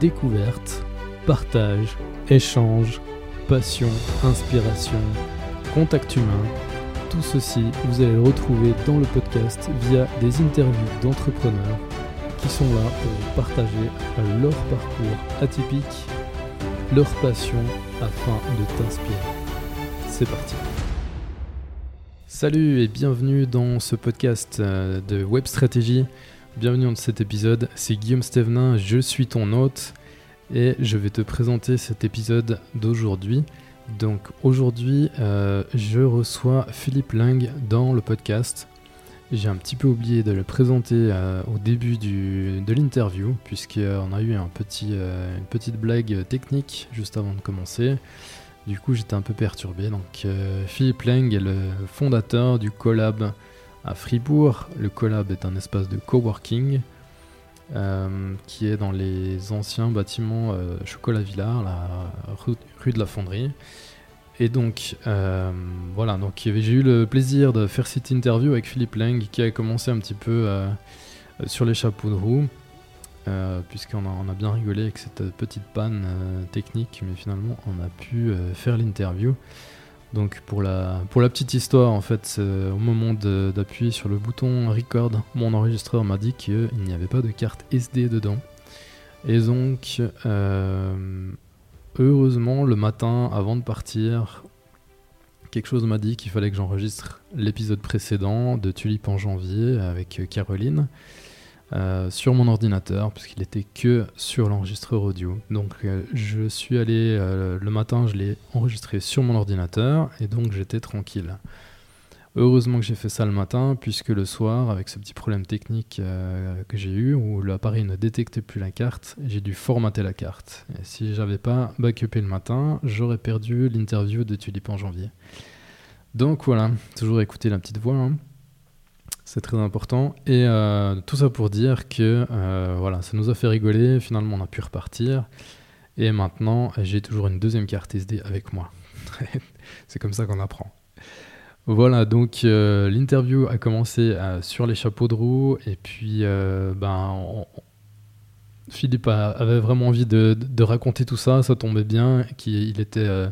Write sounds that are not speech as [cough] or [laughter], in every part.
découverte, partage, échange, passion, inspiration, contact humain. Tout ceci, vous allez le retrouver dans le podcast via des interviews d'entrepreneurs qui sont là pour partager leur parcours atypique, leur passion afin de t'inspirer. C'est parti. Salut et bienvenue dans ce podcast euh, de Web Stratégie. Bienvenue dans cet épisode, c'est Guillaume Stevenin, je suis ton hôte et je vais te présenter cet épisode d'aujourd'hui. Donc aujourd'hui, euh, je reçois Philippe Ling dans le podcast. J'ai un petit peu oublié de le présenter euh, au début de l'interview, puisqu'on a eu euh, une petite blague technique juste avant de commencer. Du coup, j'étais un peu perturbé. Donc, Philippe Lang est le fondateur du Collab à Fribourg. Le Collab est un espace de coworking euh, qui est dans les anciens bâtiments euh, Chocolat Villard, la rue, de la Fonderie. Et donc, euh, voilà, donc j'ai eu le plaisir de faire cette interview avec Philippe Leng qui a commencé un petit peu sur les chapeaux de roue, puisqu'on a, bien rigolé avec cette petite panne technique, mais finalement on a pu faire l'interview. Donc pour la, pour la petite histoire, en fait, au moment d'appuyer sur le bouton record, mon enregistreur m'a dit qu'il n'y avait pas de carte SD dedans. Et donc, euh, heureusement, le matin, avant de partir, quelque chose m'a dit qu'il fallait que j'enregistre l'épisode précédent de Tulip en janvier avec Caroline. Euh, sur mon ordinateur, puisqu'il était que sur l'enregistreur audio. Donc euh, je suis allé euh, le matin, je l'ai enregistré sur mon ordinateur et donc j'étais tranquille. Heureusement que j'ai fait ça le matin, puisque le soir, avec ce petit problème technique que j'ai eu, où l'appareil ne détectait plus la carte, j'ai dû formater la carte. Et si j'avais pas backupé le matin, j'aurais perdu l'interview de Tulip en janvier. Donc voilà, toujours écouter la petite voix. Hein. C'est très important. Et euh, tout ça pour dire que euh, voilà, ça nous a fait rigoler. Finalement, on a pu repartir. Et maintenant, j'ai toujours une deuxième carte SD avec moi. [laughs] c'est comme ça qu'on apprend. Voilà, donc euh, l'interview a commencé sur les chapeaux de roue. Et puis, ben, Philippe avait vraiment envie de, de, raconter tout ça. Ça tombait bien. qu'il était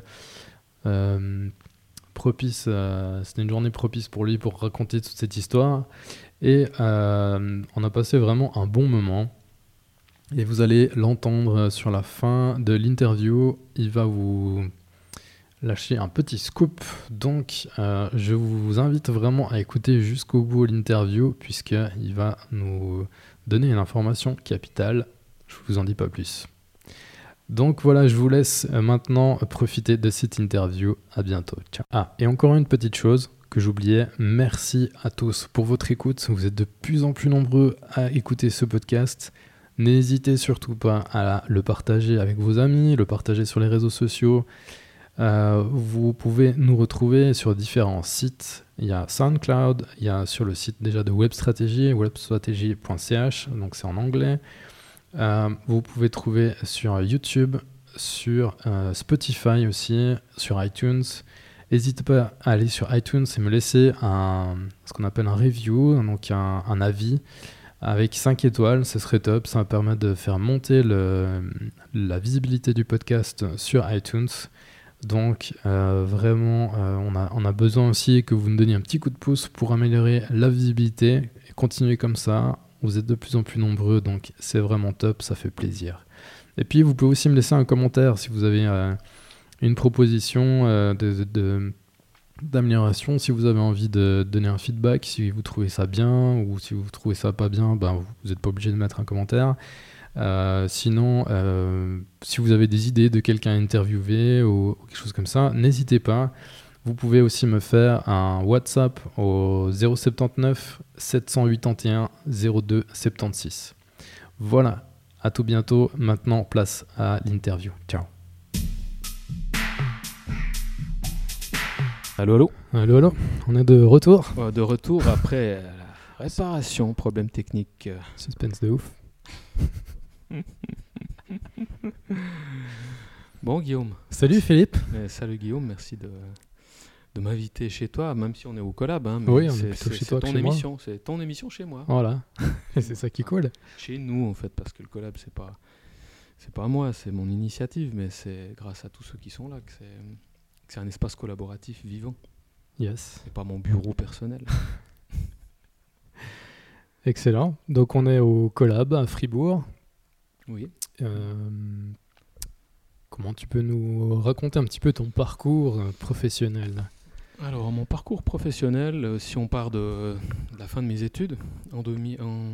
propice, euh, c'était une journée propice pour lui pour raconter toute cette histoire. Et euh, on a passé vraiment un bon moment. Et vous allez l'entendre sur la fin de l'interview. Il va vous lâcher un petit scoop. Donc, euh, je vous invite vraiment à écouter jusqu'au bout l'interview, puisqu'il va nous donner une information capitale. Je vous en dis pas plus. Donc voilà, je vous laisse euh, maintenant profiter de cette interview. À bientôt. Ciao. Ah, et encore une petite chose que j'oubliais. Merci à tous pour votre écoute. Vous êtes de plus en plus nombreux à écouter ce podcast. N'hésitez surtout pas à le partager avec vos amis, le partager sur les réseaux sociaux. Euh, vous pouvez nous retrouver sur différents sites. Il y a SoundCloud, il y a sur le site déjà de WebStrategy, webstrategy.ch, donc c'est en anglais. Euh, vous pouvez trouver sur YouTube, sur euh, Spotify aussi, sur iTunes. N'hésitez pas à aller sur iTunes et me laisser un, ce qu'on appelle un review, donc un, avis avec 5 étoiles, ce serait top. Ça va permettre de faire monter la visibilité du podcast sur iTunes. Donc euh, vraiment, on, a, besoin aussi que vous nous donniez un petit coup de pouce pour améliorer la visibilité. Et continuer comme ça. Vous êtes de plus en plus nombreux, donc c'est vraiment top, ça fait plaisir. Et puis vous pouvez aussi me laisser un commentaire si vous avez euh, une proposition euh, d'amélioration, si vous avez envie de donner un feedback, si vous trouvez ça bien ou si vous trouvez ça pas bien, ben, vous n'êtes pas obligé de mettre un commentaire. Euh, sinon, si vous avez des idées de quelqu'un à interviewer ou, quelque chose comme ça, n'hésitez pas. Vous pouvez aussi me faire un WhatsApp au 079 781 02 76. Voilà, à tout bientôt. Maintenant, place à l'interview. Ciao. Allô, allô? Allô, allô? On est de retour De retour après la réparation, problème technique. Suspense de ouf. [laughs] bon, Guillaume. Salut Philippe. salut Guillaume, merci de, de m'inviter chez toi, même si on est au collab. Hein, oui, on est, chez toi. ton émission, c'est ton émission chez moi. Voilà, [laughs] c'est ça qui colle. Chez nous en fait, parce que le collab c'est pas c'est pas moi, c'est mon initiative, mais c'est grâce à tous ceux qui sont là que c'est, c'est un espace collaboratif vivant. Yes. C'est pas mon bureau personnel. [laughs] Excellent. Donc on est au Collab à Fribourg. Oui. Euh, comment tu peux nous raconter un petit peu ton parcours professionnel? Alors, mon parcours professionnel, euh, si on part de, de la fin de mes études, en, demi, en...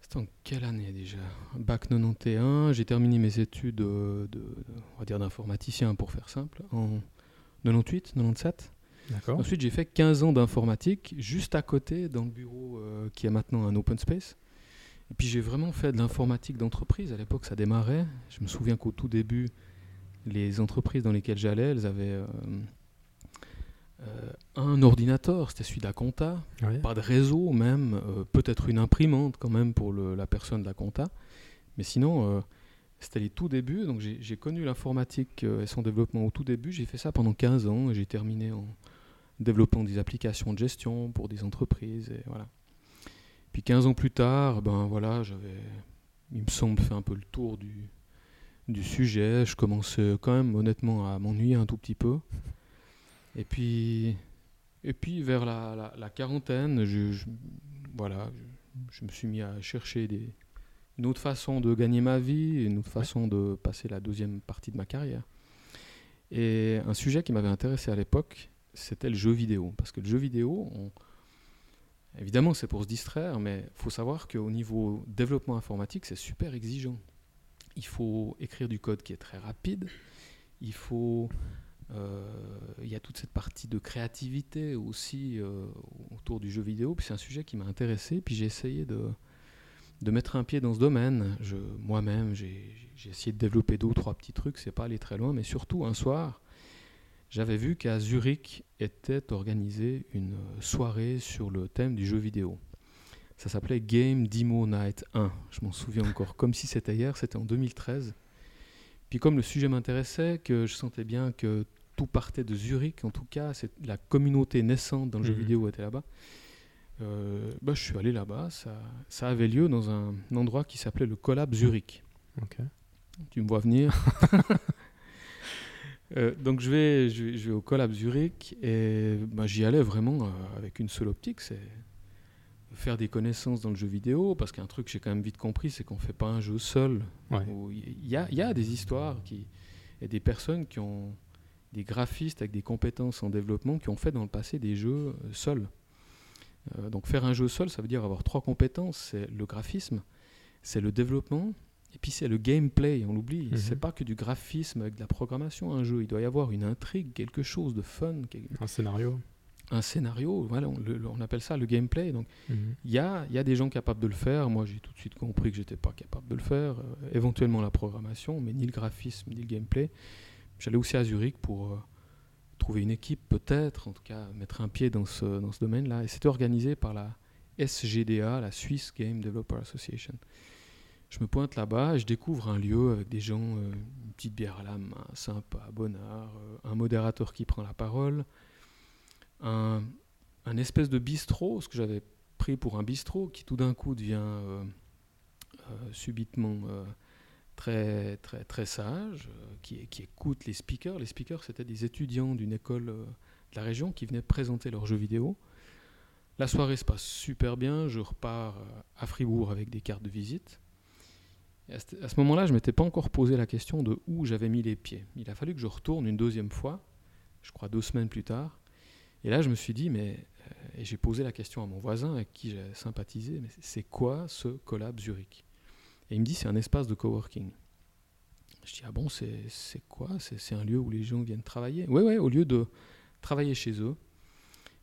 C'était en quelle année déjà? Bac 91, j'ai terminé mes études euh, de, on va dire d'informaticien pour faire simple, en 98, 97. D'accord. Ensuite, j'ai fait 15 ans d'informatique, juste à côté, dans le bureau euh, qui est maintenant un open space. Et puis j'ai vraiment fait de l'informatique d'entreprise. À l'époque, ça démarrait. Je me souviens qu'au tout début, les entreprises dans lesquelles j'allais, elles avaient euh, un ordinateur, c'était celui de la compta, pas de réseau même, euh, peut-être une imprimante quand même pour le- la personne de la compta. Mais sinon, euh, c'était les tout débuts. Donc j'ai connu l'informatique euh, et son développement au tout début. J'ai fait ça pendant 15 ans et j'ai terminé en développant des applications de gestion pour des entreprises. Et voilà. Puis 15 ans plus tard, ben voilà, j'avais, il me semble, fait un peu le tour du, du sujet. Je commençais quand même honnêtement à m'ennuyer un tout petit peu. Et puis, et puis vers la, la- la quarantaine, je, je- voilà, je, je me suis mis à chercher des, une autre façon de gagner ma vie, une autre façon de passer la deuxième partie de ma carrière. Et un sujet qui m'avait intéressé à l'époque, c'était le jeu vidéo. Parce que le jeu vidéo, on- évidemment, c'est pour se distraire, mais il faut savoir qu'au niveau développement informatique, c'est super exigeant. Il faut écrire du code qui est très rapide. Il faut. Euh, il y a toute cette partie de créativité aussi euh, autour du jeu vidéo. Puis c'est un sujet qui m'a intéressé. Puis j'ai essayé de, de mettre un pied dans ce domaine. Moi-même, j'ai essayé de développer deux ou trois petits trucs. C'est pas aller très loin, mais surtout un soir, j'avais vu qu'à Zurich était organisée une soirée sur le thème du jeu vidéo. Ça s'appelait Game Demo Night 1. Je m'en souviens encore comme si c'était hier, c'était en 2013. Puis comme le sujet m'intéressait, que je sentais bien que tout partait de Zurich, en tout cas, c'est la communauté naissante dans le jeu Mhm. vidéo était là-bas. euh, bah, je suis allé là-bas. Ça, ça avait lieu dans un endroit qui s'appelait le Collab Zurich. Ok. Tu me vois venir. [laughs] Euh, donc je vais, je, vais, je vais au Collab Zurich et bah, j'y allais vraiment euh, avec une seule optique, c'est faire des connaissances dans le jeu vidéo, parce qu'un truc que j'ai quand même vite compris, c'est qu'on ne fait pas un jeu seul. Ouais. Il y a, il y a des histoires qui, et des personnes qui ont des graphistes avec des compétences en développement qui ont fait dans le passé des jeux euh, seuls. Euh, donc faire un jeu seul, ça veut dire avoir trois compétences, c'est le graphisme, c'est le développement, et puis c'est le gameplay, on l'oublie. Mhm. C'est pas que du graphisme avec de la programmation, un jeu. Il doit y avoir une intrigue, quelque chose de fun, Un scénario. Un scénario. Voilà, on, le- on appelle ça le gameplay. Donc Mhm. il y a, il y a des gens capables de le faire. Moi, j'ai tout de suite compris que j'étais pas capable de le faire. Euh, éventuellement la programmation, mais ni le graphisme, ni le gameplay. J'allais aussi à Zurich pour euh, trouver une équipe, peut-être, en tout cas, mettre un pied dans ce, dans ce domaine-là. Et c'était organisé par la SGDA, la Swiss Game Developer Association. Je me pointe là-bas et je découvre un lieu avec des gens, euh, une petite bière à la main, sympa, bonnard, un modérateur qui prend la parole, un, espèce de bistrot, ce que j'avais pris pour un bistrot, qui tout d'un coup devient euh, euh, subitement euh, très, très, très sage, qui, écoute les speakers. Les speakers, c'était des étudiants d'une école de la région qui venaient présenter leurs jeux vidéo. La soirée se passe super bien, je repars à Fribourg avec des cartes de visite. À ce moment-là, je ne m'étais pas encore posé la question de où j'avais mis les pieds. Il a fallu que je retourne une deuxième fois, je crois deux semaines plus tard. Et là, je me suis dit, mais euh, et j'ai posé la question à mon voisin avec qui j'ai sympathisé, mais c'est quoi ce collab Zurich? Et il me dit, c'est un espace de coworking. Je dis, ah bon, c'est quoi? C'est un lieu où les gens viennent travailler? Oui, oui, au lieu de travailler chez eux,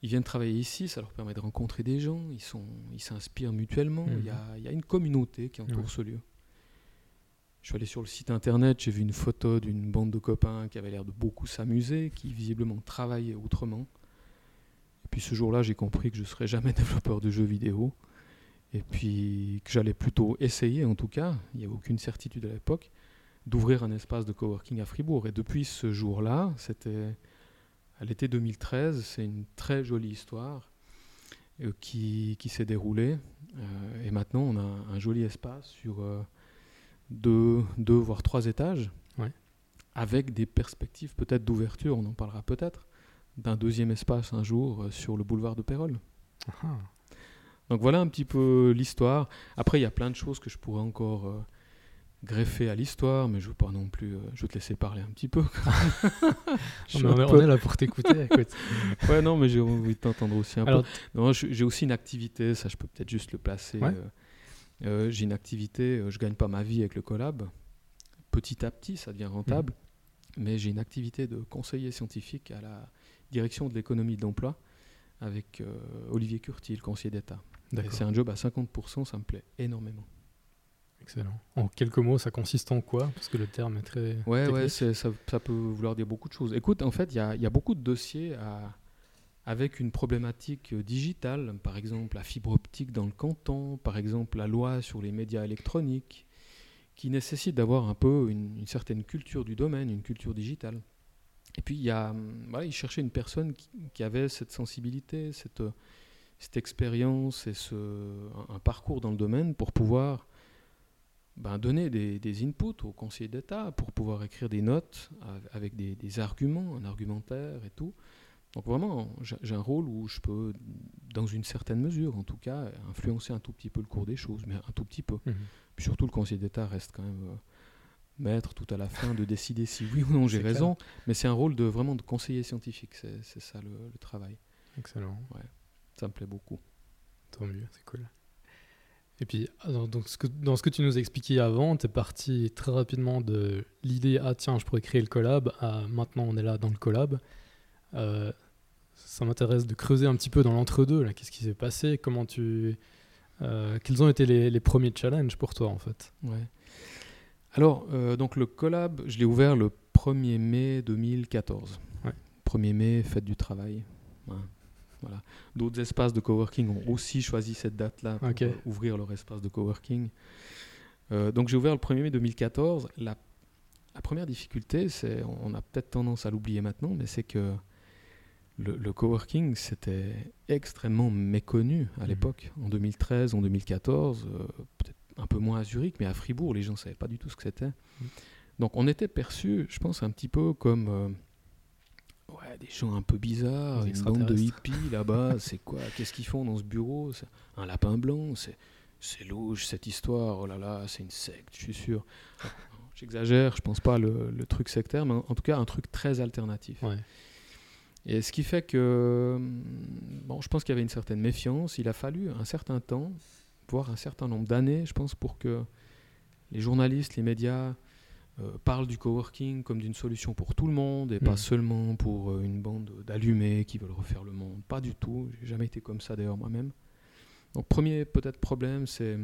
ils viennent travailler ici, ça leur permet de rencontrer des gens, ils sont- ils s'inspirent mutuellement, il y, a, il y a une communauté qui entoure ce lieu. Je suis allé sur le site internet, j'ai vu une photo d'une bande de copains qui avait l'air de beaucoup s'amuser, qui visiblement travaillaient autrement. Et puis ce jour-là, j'ai compris que je ne serais jamais [laughs] développeur de jeux vidéo. Et puis que j'allais plutôt essayer, en tout cas, il n'y avait aucune certitude à l'époque, d'ouvrir un espace de coworking à Fribourg. Et depuis ce jour-là, c'était à l'été 2013, c'est une très jolie histoire euh, qui, qui s'est déroulée. Euh, et maintenant, on a un joli espace sur euh, deux, deux voire trois étages, Ouais. avec des perspectives peut-être d'ouverture, on en parlera peut-être, d'un deuxième espace un jour euh, sur le boulevard de Pérol. Ah, Donc voilà un petit peu l'histoire. Après, il y a plein de choses que je pourrais encore euh, greffer à l'histoire, mais je veux pas non plus. euh, je vais te laisser parler un petit peu. [laughs] Je suis Non, mais on, peu- on est là pour t'écouter. [laughs] écoute. Ouais, non, mais j'ai envie de t'entendre aussi un Alors, peu. J'ai aussi une activité, ça je peux peut-être juste le placer. Ouais. euh, j'ai une activité, je gagne pas ma vie avec le collab. Petit à petit, ça devient rentable. Mhm. Mais j'ai une activité de conseiller scientifique à la direction de l'économie de l'emploi avec euh, Olivier Curti, le conseiller d'État. C'est un job à 50%, ça me plaît énormément. Excellent. En quelques mots, ça consiste en quoi? Parce que le terme est très. Ouais, ouais, technique. c'est- ça, ça peut vouloir dire beaucoup de choses. Écoute, en fait, il y a, il y a beaucoup de dossiers à- avec une problématique euh, digitale, par exemple la fibre optique dans le canton, par exemple la loi sur les médias électroniques, qui nécessite d'avoir un peu une, une certaine culture du domaine, une culture digitale. Et puis, il y a, hum, voilà, il cherchait une personne qui, qui avait cette sensibilité, cette, euh, cette expérience et ce, un, un parcours dans le domaine pour pouvoir ben, donner des, des inputs au conseiller d'État pour pouvoir écrire des notes av- avec des, des arguments, un argumentaire et tout. Donc vraiment, j'ai un rôle où je peux, dans une certaine mesure en tout cas, influencer un tout petit peu le cours des choses, mais un tout petit peu. Mhm. Puis surtout, le conseiller d'État reste quand même euh, maître tout à la fin de [laughs] décider si oui ou non j'ai clair. raison. Mais c'est un rôle de vraiment de conseiller scientifique, c'est ça le, le travail. Excellent. Ça me plaît beaucoup. Tant mieux, c'est cool. Et puis, alors, donc, ce que- dans ce que tu nous expliquais avant, tu es parti très rapidement de l'idée Ah, tiens, je pourrais créer le collab à maintenant, on est là dans le collab. Euh, ça m'intéresse de creuser un petit peu dans l'entre-deux. Qu'est-ce qui s'est passé? Comment tu. euh, quels ont été les, les premiers challenges pour toi, en fait? Ouais. Alors, euh, donc le collab, je l'ai ouvert le 1er mai 2014. Ouais. 1er mai, fête du travail. Ouais. Voilà. D'autres espaces de coworking ont aussi choisi cette date-là pour euh, ouvrir leur espace de coworking. Euh, donc j'ai ouvert le 1er mai 2014. La, la première difficulté, c'est, on a peut-être tendance à l'oublier maintenant, mais c'est que le, le coworking, c'était extrêmement méconnu à Mhm. l'époque. En 2013, en 2014, euh, peut-être un peu moins à Zurich, mais à Fribourg, les gens ne savaient pas du tout ce que c'était. Mhm. Donc on était perçu, je pense, un petit peu comme euh, ouais, des gens un peu bizarres, Des une bande de hippies là-bas. [laughs] c'est quoi Qu'est-ce qu'ils font dans ce bureau? Un lapin blanc C'est c'est louche cette histoire. Oh là là, c'est une secte, je suis sûr. [laughs] J'exagère, je pense pas le, le truc sectaire, mais en, en tout cas un truc très alternatif. Ouais. Et ce qui fait que, hum, bon, je pense qu'il y avait une certaine méfiance. Il a fallu un certain temps, voire un certain nombre d'années, je pense, pour que les journalistes, les médias euh, parlent du coworking comme d'une solution pour tout le monde et pas seulement pour euh, une bande d'allumés qui veulent refaire le monde. Pas du tout. J'ai jamais été comme ça d'ailleurs moi-même. Donc premier peut-être problème, c'est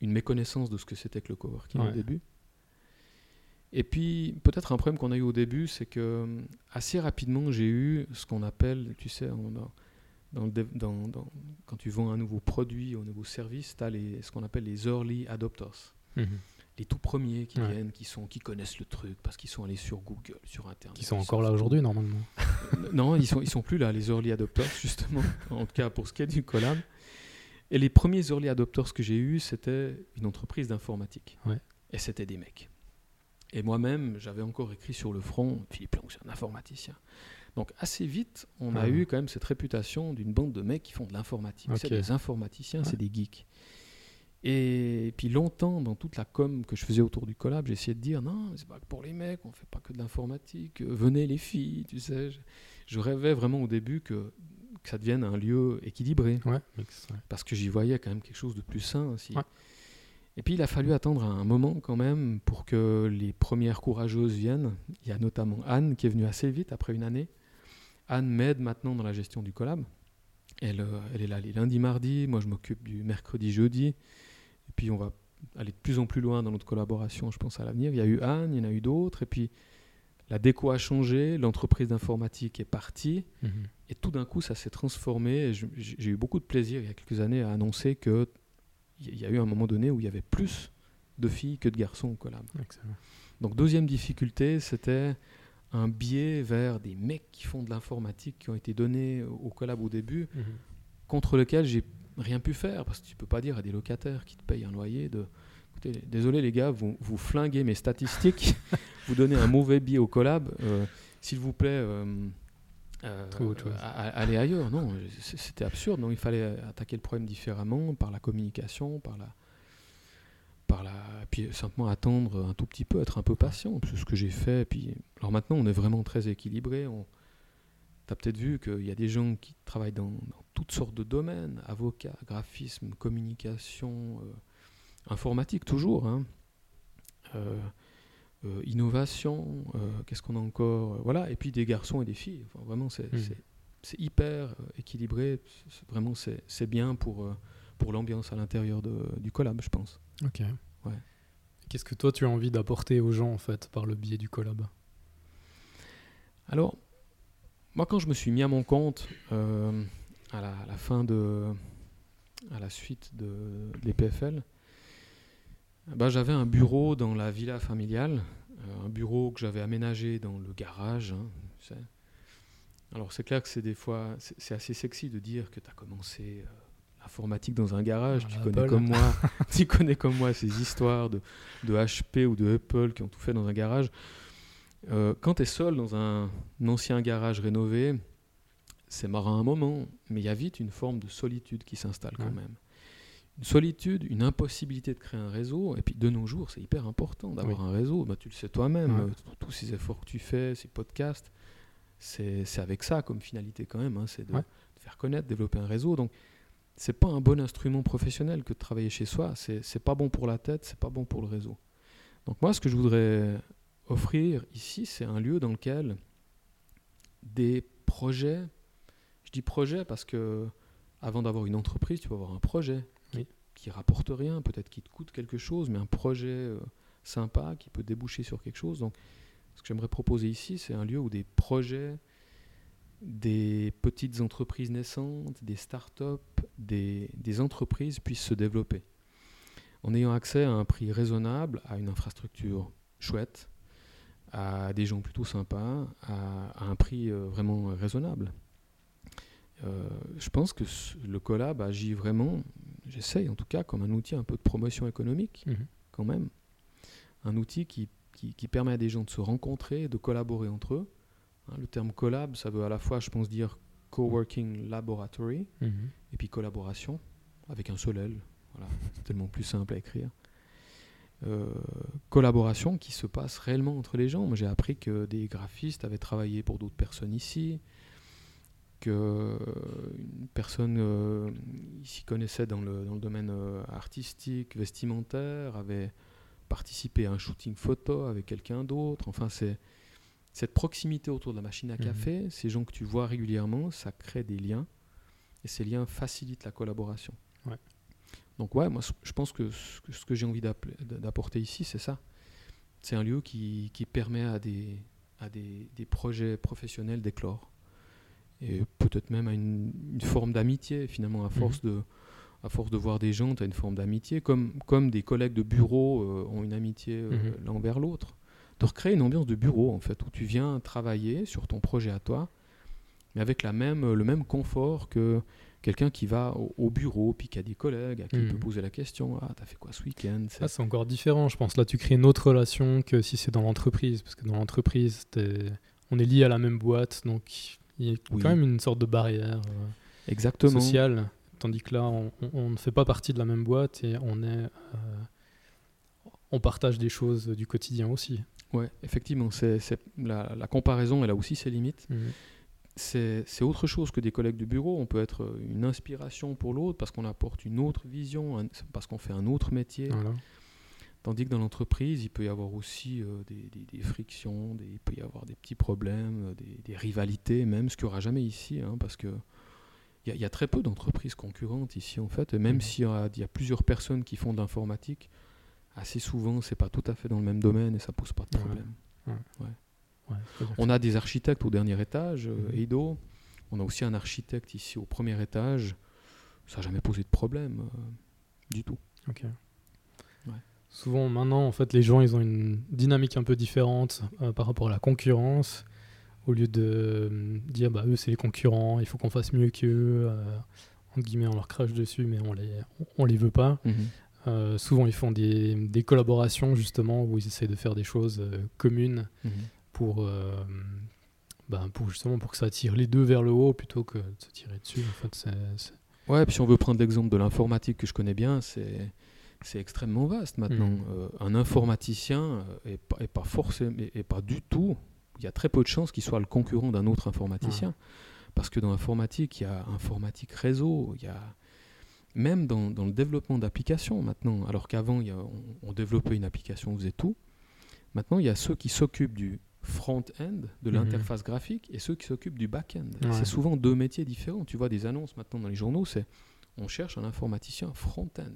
une méconnaissance de ce que c'était que le coworking au début. Et puis, peut-être un problème qu'on a eu au début, c'est que hum, assez rapidement, j'ai eu ce qu'on appelle, tu sais, on a- dans le dév- dans- dans- quand tu vends un nouveau produit ou un nouveau service, tu as les, ce qu'on appelle les early adopters. Mhm. Les tout premiers qui Ouais. viennent, qui, sont, qui connaissent le truc parce qu'ils sont allés sur Google, sur Internet. Qui sont encore là aujourd'hui, normalement. non, ils sont, ils sont plus là, les early adopters, justement, [laughs] en tout cas pour ce qui est du collab. Et les premiers early adopters que j'ai eus, c'était une entreprise d'informatique. Ouais. Et c'était des mecs. Et moi-même, j'avais encore écrit sur le front, Philippe Long, c'est un informaticien. Donc assez vite, on a Ah. eu quand même cette réputation d'une bande de mecs qui font de l'informatique. Ok. C'est des informaticiens, Ouais. c'est des geeks. Et puis longtemps, dans toute la com que je faisais autour du collab, essayé de dire non, c'est pas que pour les mecs, on fait pas que de l'informatique. euh, Venez les filles, tu sais. Je, rêvais vraiment au début que, que ça devienne un lieu équilibré, ouais. parce que j'y voyais quand même quelque chose de plus sain aussi. Ouais. Et puis il a fallu attendre un moment quand même pour que les premières courageuses viennent. Il y a notamment Anne qui est venue assez vite après une année. Anne m'aide maintenant dans la gestion du collab. Elle, euh, elle est là les lundis, mardis. Moi, je m'occupe du mercredi, jeudi. Et puis, on va aller de plus en plus loin dans notre collaboration, je pense, à l'avenir. Il y a eu Anne, il y en a eu d'autres. Et puis, la déco a changé. L'entreprise d'informatique est partie. Mhm. Et tout d'un coup, ça s'est transformé. J'ai eu beaucoup de plaisir il y a quelques années à annoncer que il y a eu un moment donné où il y avait plus de filles que de garçons au collab. Excellent. Donc deuxième difficulté, c'était un biais vers des mecs qui font de l'informatique qui ont été donnés au collab au début, Mhm. contre lequel j'ai rien pu faire parce que tu peux pas dire à des locataires qui te payent un loyer de écoutez, désolé les gars, vous, vous flinguez mes statistiques, [laughs] vous donnez un mauvais billet au collab, euh, s'il vous plaît, euh, euh, allez ailleurs. Non, c'était absurde. Non, il fallait attaquer le problème différemment, par la communication, par la, par puis simplement attendre un tout petit peu, être un peu patient. C'est ce que j'ai fait. Puis, alors maintenant, on est vraiment très équilibré. On, T'as peut-être vu qu'il y a des gens qui travaillent dans, dans toutes sortes de domaines, avocats, graphisme, communication, euh, informatique toujours, hein. Euh, euh, innovation, qu'est-ce qu'on a encore, voilà, et puis des garçons et des filles. Enfin, vraiment, c'est c'est hyper équilibré. Vraiment, c'est bien pour, pour l'ambiance à l'intérieur du collab, je pense. Ok. Ouais. Qu'est-ce que toi tu as envie d'apporter aux gens en fait par le biais du collab? Alors, moi, quand je me suis mis à mon compte euh, à, la, à la fin de. à la suite de, de l'EPFL, bah, j'avais un bureau dans la villa familiale, euh, un bureau que j'avais aménagé dans le garage. hein, tu sais. Alors, c'est clair que c'est des fois. c'est c'est assez sexy de dire que tu as commencé. euh, L'informatique dans un garage, tu connais Apple. comme moi, [laughs] tu connais comme moi ces histoires de, de HP ou de Apple qui ont tout fait dans un garage. Euh, quand tu es seul dans un, un ancien garage rénové, c'est marrant un moment, mais il y a vite une forme de solitude qui s'installe quand même. Une solitude, une impossibilité de créer un réseau, et puis de nos jours, c'est hyper important d'avoir un réseau. Bah, tu le sais toi-même, Ouais. euh, tous ces efforts que tu fais, ces podcasts, c'est c'est avec ça comme finalité quand même, hein, c'est de, Ouais. de faire connaître, développer un réseau. Donc, c'est pas un bon instrument professionnel que de travailler chez soi. C'est pas bon pour la tête, c'est pas bon pour le réseau. Donc moi, ce que je voudrais offrir ici, c'est un lieu dans lequel des projets, je dis projet parce que avant d'avoir une entreprise, tu peux avoir un projet qui, qui rapporte rien, peut-être qui te coûte quelque chose, mais un projet euh, sympa qui peut déboucher sur quelque chose. Donc, ce que j'aimerais proposer ici, c'est un lieu où des projets, des petites entreprises naissantes, des startups, des, des entreprises puissent se développer en ayant accès à un prix raisonnable, à une infrastructure chouette, à des gens plutôt sympas, à, à un prix euh, vraiment raisonnable. Euh, je pense que le collab agit vraiment, j'essaye en tout cas, comme un outil un peu de promotion économique, Mhm. quand même. Un outil qui, qui- qui permet à des gens de se rencontrer, de collaborer entre eux. Hein, le terme collab, ça veut à la fois, je pense, dire coworking laboratory, Mhm. et puis collaboration, avec un seul L. Voilà, c'est tellement plus simple à écrire. Euh, collaboration qui se passe réellement entre les gens. Moi, j'ai appris que des graphistes avaient travaillé pour d'autres personnes ici, que euh, une personne euh, s'y connaissait dans le, dans le domaine euh, artistique, vestimentaire, avait participé à un shooting photo avec quelqu'un d'autre. Enfin, c'est cette proximité autour de la machine à Mhm. café, ces gens que tu vois régulièrement, ça crée des liens. Et ces liens facilitent la collaboration. Ouais. Donc ouais, moi je pense que ce que, j'ai envie d'apporter ici, c'est ça. C'est un lieu qui, qui permet à des, à des, des projets professionnels d'éclore. Et peut-être même à une, une forme d'amitié, finalement, à force, de, à force de voir des gens, tu as une forme d'amitié, comme, comme des collègues de bureau euh, ont une amitié euh, Mhm. l'un envers l'autre. De recréer une ambiance de bureau, en fait, où tu viens travailler sur ton projet à toi, mais avec la même, le même confort que quelqu'un qui va au, au bureau, puis qui a des collègues à qui il peut Mhm. poser la question Ah, t'as fait quoi ce week-end? C'est- Ça, c'est encore différent, je pense. Là, tu crées une autre relation que si c'est dans l'entreprise. Parce que dans l'entreprise, on est lié à la même boîte. Donc, il y a Oui. quand même une sorte de barrière euh, Exactement. sociale. Tandis que là, on, on- on ne fait pas partie de la même boîte et on est. euh, on partage des choses du quotidien aussi. Ouais, effectivement, c'est, la, la comparaison, elle a aussi ses limites. C'est, c'est autre chose que des collègues de bureau. On peut être une inspiration pour l'autre parce qu'on apporte une autre vision, un- parce qu'on fait un autre métier. Voilà. Tandis que dans l'entreprise, il peut y avoir aussi euh, des, des- des frictions, des- il peut y avoir des petits problèmes, euh, des, des rivalités, même ce qu'il n'y aura jamais ici, hein, parce que il y, a- il y a très peu d'entreprises concurrentes ici en fait. Et même Mhm. s'il y y a plusieurs personnes qui font de l'informatique, assez souvent c'est pas tout à fait dans le même domaine et ça pose pas de Ouais. problème. Ouais, On a des architectes au dernier étage, euh, Mhm. Eido. On a aussi un architecte ici au premier étage. Ça n'a jamais posé de problème euh, du tout. Ok. Souvent, maintenant, en fait, les gens, ils ont une dynamique un peu différente euh, par rapport à la concurrence. Au lieu de dire, bah, eux, c'est les concurrents, il faut qu'on fasse mieux qu'eux. entre guillemets, on leur crache dessus, mais on les, on, on les veut pas. Euh, souvent, ils font des, des, collaborations justement où ils essayent de faire des choses euh, communes mhm. pour, euh, ben, pour justement pour que ça attire les deux vers le haut plutôt que de se tirer dessus. En fait, c'est, Ouais, puis si on veut prendre l'exemple de l'informatique que je connais bien, c'est c'est extrêmement vaste maintenant. Mhm. un informaticien est pas, pas forcément, et pas du tout. Il y a très peu de chances qu'il soit le concurrent d'un autre informaticien, parce que dans l'informatique, il y a informatique réseau, il y a même dans, le développement d'applications maintenant, alors qu'avant on, développait une application, on faisait tout, maintenant il y a ceux qui s'occupent du front-end, de mhm. l'interface graphique, et ceux qui s'occupent du back-end. C'est souvent deux métiers différents. Tu vois des annonces maintenant dans les journaux, c'est on cherche un informaticien front-end.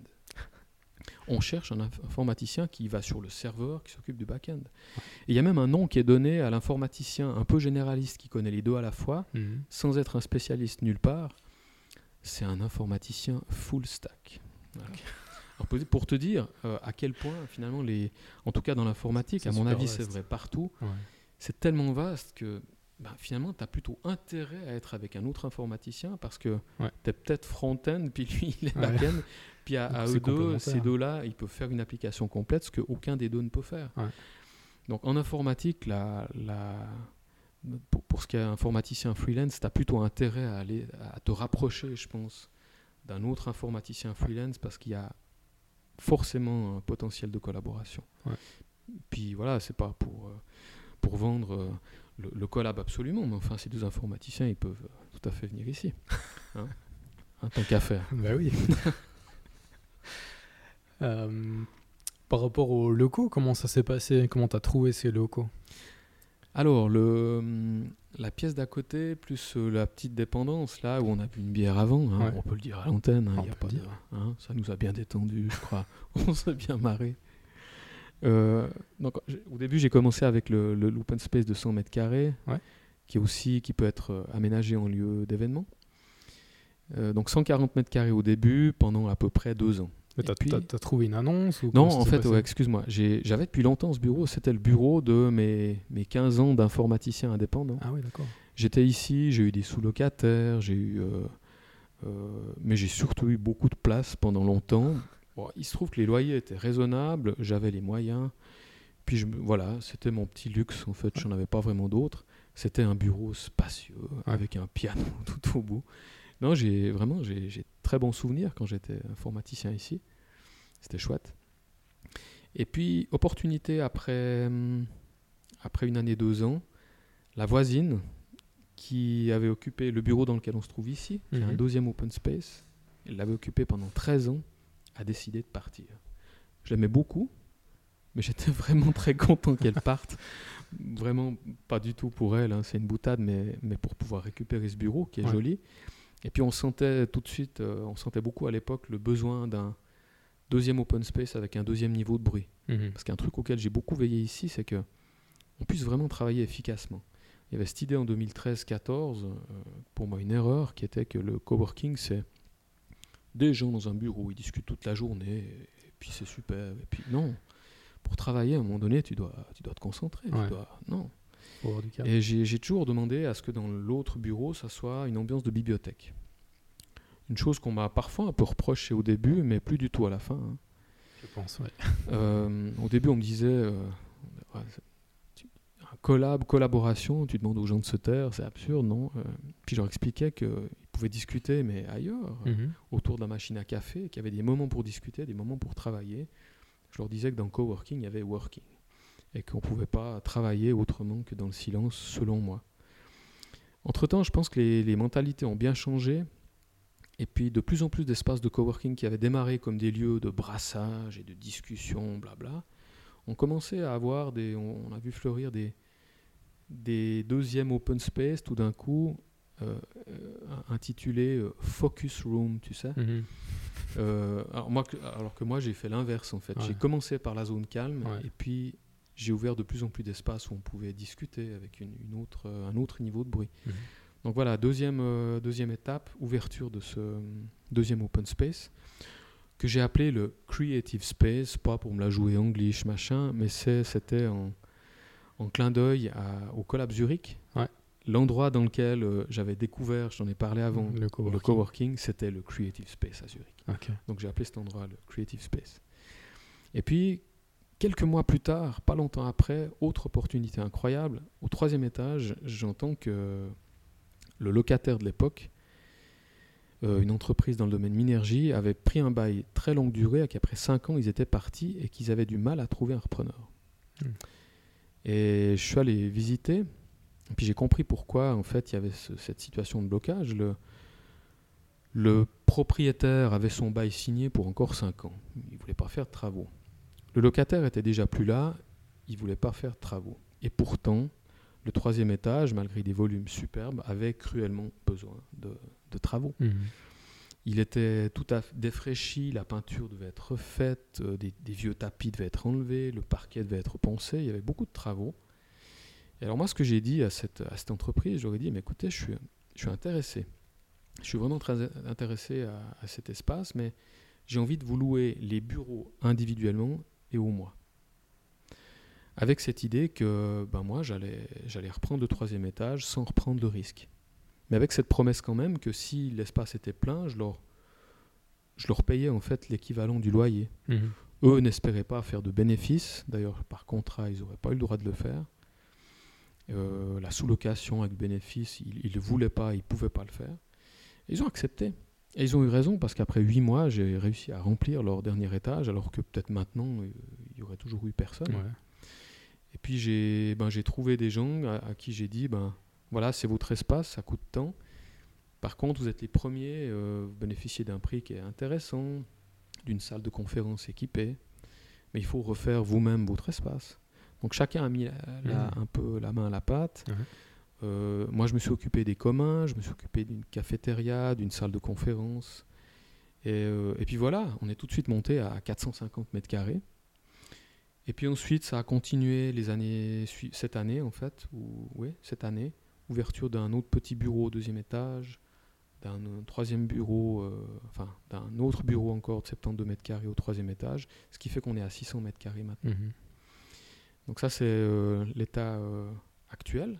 On cherche un informaticien qui va sur le serveur, qui s'occupe du back-end. Il y a même un nom qui est donné à l'informaticien un peu généraliste qui connaît les deux à la fois, mhm. sans être un spécialiste nulle part, c'est un informaticien full stack. pour te dire euh, à quel point finalement les, en tout cas dans l'informatique, à mon avis c'est vrai partout, c'est tellement vaste que bah, finalement tu as plutôt intérêt à être avec un autre informaticien parce que tu es peut-être front-end puis lui il est back-end, puis à, eux deux, ces deux-là, ils peuvent faire une application complète, ce qu'aucun des deux ne peut faire. Donc en informatique, la, la, pour, ce qui est informaticien freelance, tu as plutôt intérêt à, aller, à te rapprocher, je pense, d'un autre informaticien freelance parce qu'il y a forcément un potentiel de collaboration. Puis voilà, c'est pas pour, euh, pour vendre euh, le, collab absolument, mais enfin, ces deux informaticiens, ils peuvent euh, tout à fait venir ici. [laughs] Hein, en tant qu'affaire. Bah oui. [laughs] par rapport aux locaux, comment ça s'est passé? Comment tu as trouvé ces locaux? Alors, le, hum, la pièce d'à côté, plus euh, la petite dépendance, là où on a bu une bière avant, hein, on peut le dire à l'antenne, hein, hein, ça nous a bien détendu, je crois. [laughs] on s'est bien marré. Euh, donc, au début, j'ai commencé avec le, l'open space de 100 mètres carrés, qui, est aussi, qui peut être euh, aménagé en lieu d'événement. donc 140 mètres carrés au début, pendant à peu près deux ans. Mais t'as, trouvé une annonce Non, en fait, excuse-moi. j'avais depuis longtemps ce bureau. C'était le bureau de mes, mes 15 ans d'informaticien indépendant. Ah oui, d'accord. J'étais ici, j'ai eu des sous-locataires, j'ai eu, euh, euh, mais j'ai surtout eu beaucoup de place pendant longtemps. il se trouve que les loyers étaient raisonnables, j'avais les moyens. Puis je, voilà, c'était mon petit luxe en fait, j'en avais pas vraiment d'autres. C'était un bureau spacieux avec un piano [laughs] tout au bout. Non, j'ai vraiment j'ai très bons souvenirs quand j'étais informaticien ici. C'était chouette. Et puis, opportunité après, hum, après une année, deux ans, la voisine qui avait occupé le bureau dans lequel on se trouve ici, qui est un mhm. deuxième open space, elle l'avait occupé pendant 13 ans, a décidé de partir. Je l'aimais beaucoup, mais j'étais [laughs] vraiment très content qu'elle parte. Vraiment pas du tout pour elle, hein, c'est une boutade, mais, mais pour pouvoir récupérer ce bureau qui est joli. Et puis on sentait tout de suite, euh, on sentait beaucoup à l'époque le besoin d'un deuxième open space avec un deuxième niveau de bruit. Mhm. Parce qu'un truc auquel j'ai beaucoup veillé ici, c'est que on puisse vraiment travailler efficacement. Il y avait cette idée en 2013-14, euh, pour moi une erreur, qui était que le coworking, c'est des gens dans un bureau, ils discutent toute la journée, et puis c'est super. Et puis non, pour travailler, à un moment donné, tu dois, tu dois te concentrer. Tu dois, non, et j'ai toujours demandé à ce que dans l'autre bureau, ça soit une ambiance de bibliothèque. Une chose qu'on m'a parfois un peu reproché au début, mais plus du tout à la fin. Hein. Je pense, oui. Euh, au début, on me disait euh, collab, collaboration, tu demandes aux gens de se taire, c'est absurde, non euh, Puis je leur expliquais qu'ils pouvaient discuter, mais ailleurs, mhm. autour de la machine à café, qu'il y avait des moments pour discuter, des moments pour travailler. Je leur disais que dans coworking, il y avait working et qu'on ne pouvait pas travailler autrement que dans le silence, selon moi. Entre-temps, je pense que les, mentalités ont bien changé, et puis de plus en plus d'espaces de coworking qui avaient démarré comme des lieux de brassage et de discussion, blabla, ont commencé à avoir des... On, a vu fleurir des, des deuxièmes open space tout d'un coup, euh, euh, intitulés euh, Focus Room, tu sais. Mhm. alors, moi, alors, que moi, j'ai fait l'inverse en fait. J'ai commencé par la zone calme, et puis j'ai ouvert de plus en plus d'espaces où on pouvait discuter avec une, autre, euh, un autre niveau de bruit. Mhm. Donc voilà, deuxième, euh, deuxième étape, ouverture de ce deuxième open space, que j'ai appelé le Creative Space, pas pour me la jouer English, machin, mais c'était en, en, clin d'œil au Collab Zurich, l'endroit dans lequel euh, j'avais découvert, j'en ai parlé avant, Le coworking. c'était le Creative Space à Zurich. Donc j'ai appelé cet endroit le Creative Space. Et puis, quelques mois plus tard, pas longtemps après, autre opportunité incroyable, au troisième étage, j'entends que le locataire de l'époque, euh, une entreprise dans le domaine minergie, avait pris un bail très longue durée et qu'après cinq ans, ils étaient partis et qu'ils avaient du mal à trouver un repreneur. Hmm. Et je suis allé visiter, et puis j'ai compris pourquoi, en fait, il y avait ce- cette situation de blocage. Le, le propriétaire avait son bail signé pour encore 5 ans. Il ne voulait pas faire de travaux. Le locataire était déjà plus là, il ne voulait pas faire de travaux. Et pourtant, le troisième étage, malgré des volumes superbes, avait cruellement besoin de, de travaux. Mhm. Il était tout à fait défraîchi, la peinture devait être refaite, euh, des, des vieux tapis devaient être enlevés, le parquet devait être poncé, il y avait beaucoup de travaux. Et alors moi, ce que j'ai dit à cette, à cette entreprise, j'aurais dit, mais écoutez, je suis, je suis intéressé. Je suis vraiment très intéressé à, à cet espace, mais j'ai envie de vous louer les bureaux individuellement et au mois. Avec cette idée que ben moi, j'allais j'allais reprendre le troisième étage sans reprendre le risque. Mais avec cette promesse quand même que si l'espace était plein, je leur, je leur payais en fait l'équivalent du loyer. Mhm. Eux n'espéraient pas faire de bénéfices. D'ailleurs, par contrat, ils n'auraient pas eu le droit de le faire. Euh, la sous-location avec bénéfice, ils ne voulaient pas, ils ne pouvaient pas le faire. Et ils ont accepté. Et ils ont eu raison parce qu'après huit mois, j'ai réussi à remplir leur dernier étage, alors que peut-être maintenant, euh, il y aurait toujours eu personne. Ouais. Et puis j'ai ben, trouvé des gens à, à qui j'ai dit ben voilà, c'est votre espace, ça coûte tant. Par contre, vous êtes les premiers, euh, vous bénéficiez d'un prix qui est intéressant, d'une salle de conférence équipée, mais il faut refaire vous-même votre espace. Donc chacun a mis la- la- Mhm. un peu la main à la pâte. Euh, moi, je me suis occupé des communs, je me suis occupé d'une cafétéria, d'une salle de conférence. Et, euh, et puis voilà, on est tout de suite monté à 450 mètres carrés. Et puis ensuite, ça a continué les années cette année en fait, ou oui, cette année, ouverture d'un autre petit bureau au deuxième étage, d'un troisième bureau, euh, enfin d'un autre bureau encore de 72 mètres carrés au troisième étage, ce qui fait qu'on est à 600 mètres carrés maintenant. Mhm. Donc ça, c'est l'état actuel.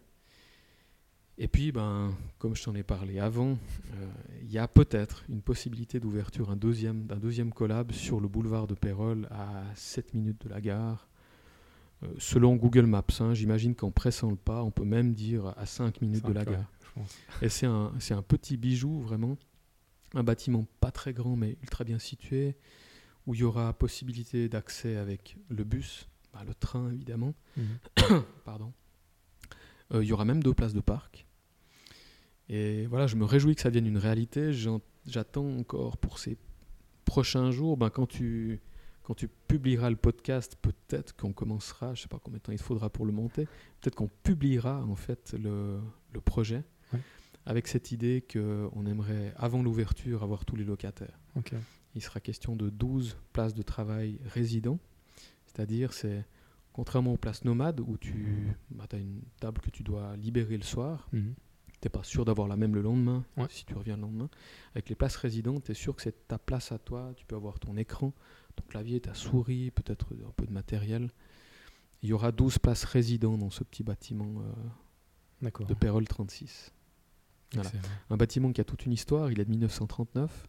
Et puis, ben, comme je t'en ai parlé avant, euh, il y a peut-être une possibilité d'ouverture un deuxième- d'un deuxième collab sur le boulevard de Pérol à 7 minutes de la gare. Euh, selon Google Maps, hein, j'imagine qu'en pressant le pas, on peut même dire à 5 minutes de la gare. je pense. Et c'est un, un petit bijou, vraiment. Un bâtiment pas très grand, mais ultra bien situé, où il y aura possibilité d'accès avec le bus, bah, le train évidemment. Mhm. [coughs] Pardon. Euh, il y aura même deux places de parc. Et voilà, je me réjouis que ça devienne une réalité. J'attends encore pour ces prochains jours. Ben, quand, tu, quand tu publieras le podcast, peut-être qu'on commencera, je sais pas combien de temps il faudra pour le monter, peut-être qu'on publiera en fait le, le projet Ouais. avec cette idée qu'on aimerait, avant l'ouverture, avoir tous les locataires. Il sera question de 12 places de travail résidents. C'est-à-dire, c'est contrairement aux places nomades où tu as une table que tu dois libérer le soir, Mhm. tu n'es pas sûr d'avoir la même le lendemain Ouais. si tu reviens le lendemain. Avec les places résidentes, tu es sûr que c'est ta place à toi. Tu peux avoir ton écran, ton clavier, ta souris, peut-être un peu de matériel. Il y aura 12 places résidents dans ce petit bâtiment euh, de Pérol 36. Voilà. Un bâtiment qui a toute une histoire. Il est de 1939.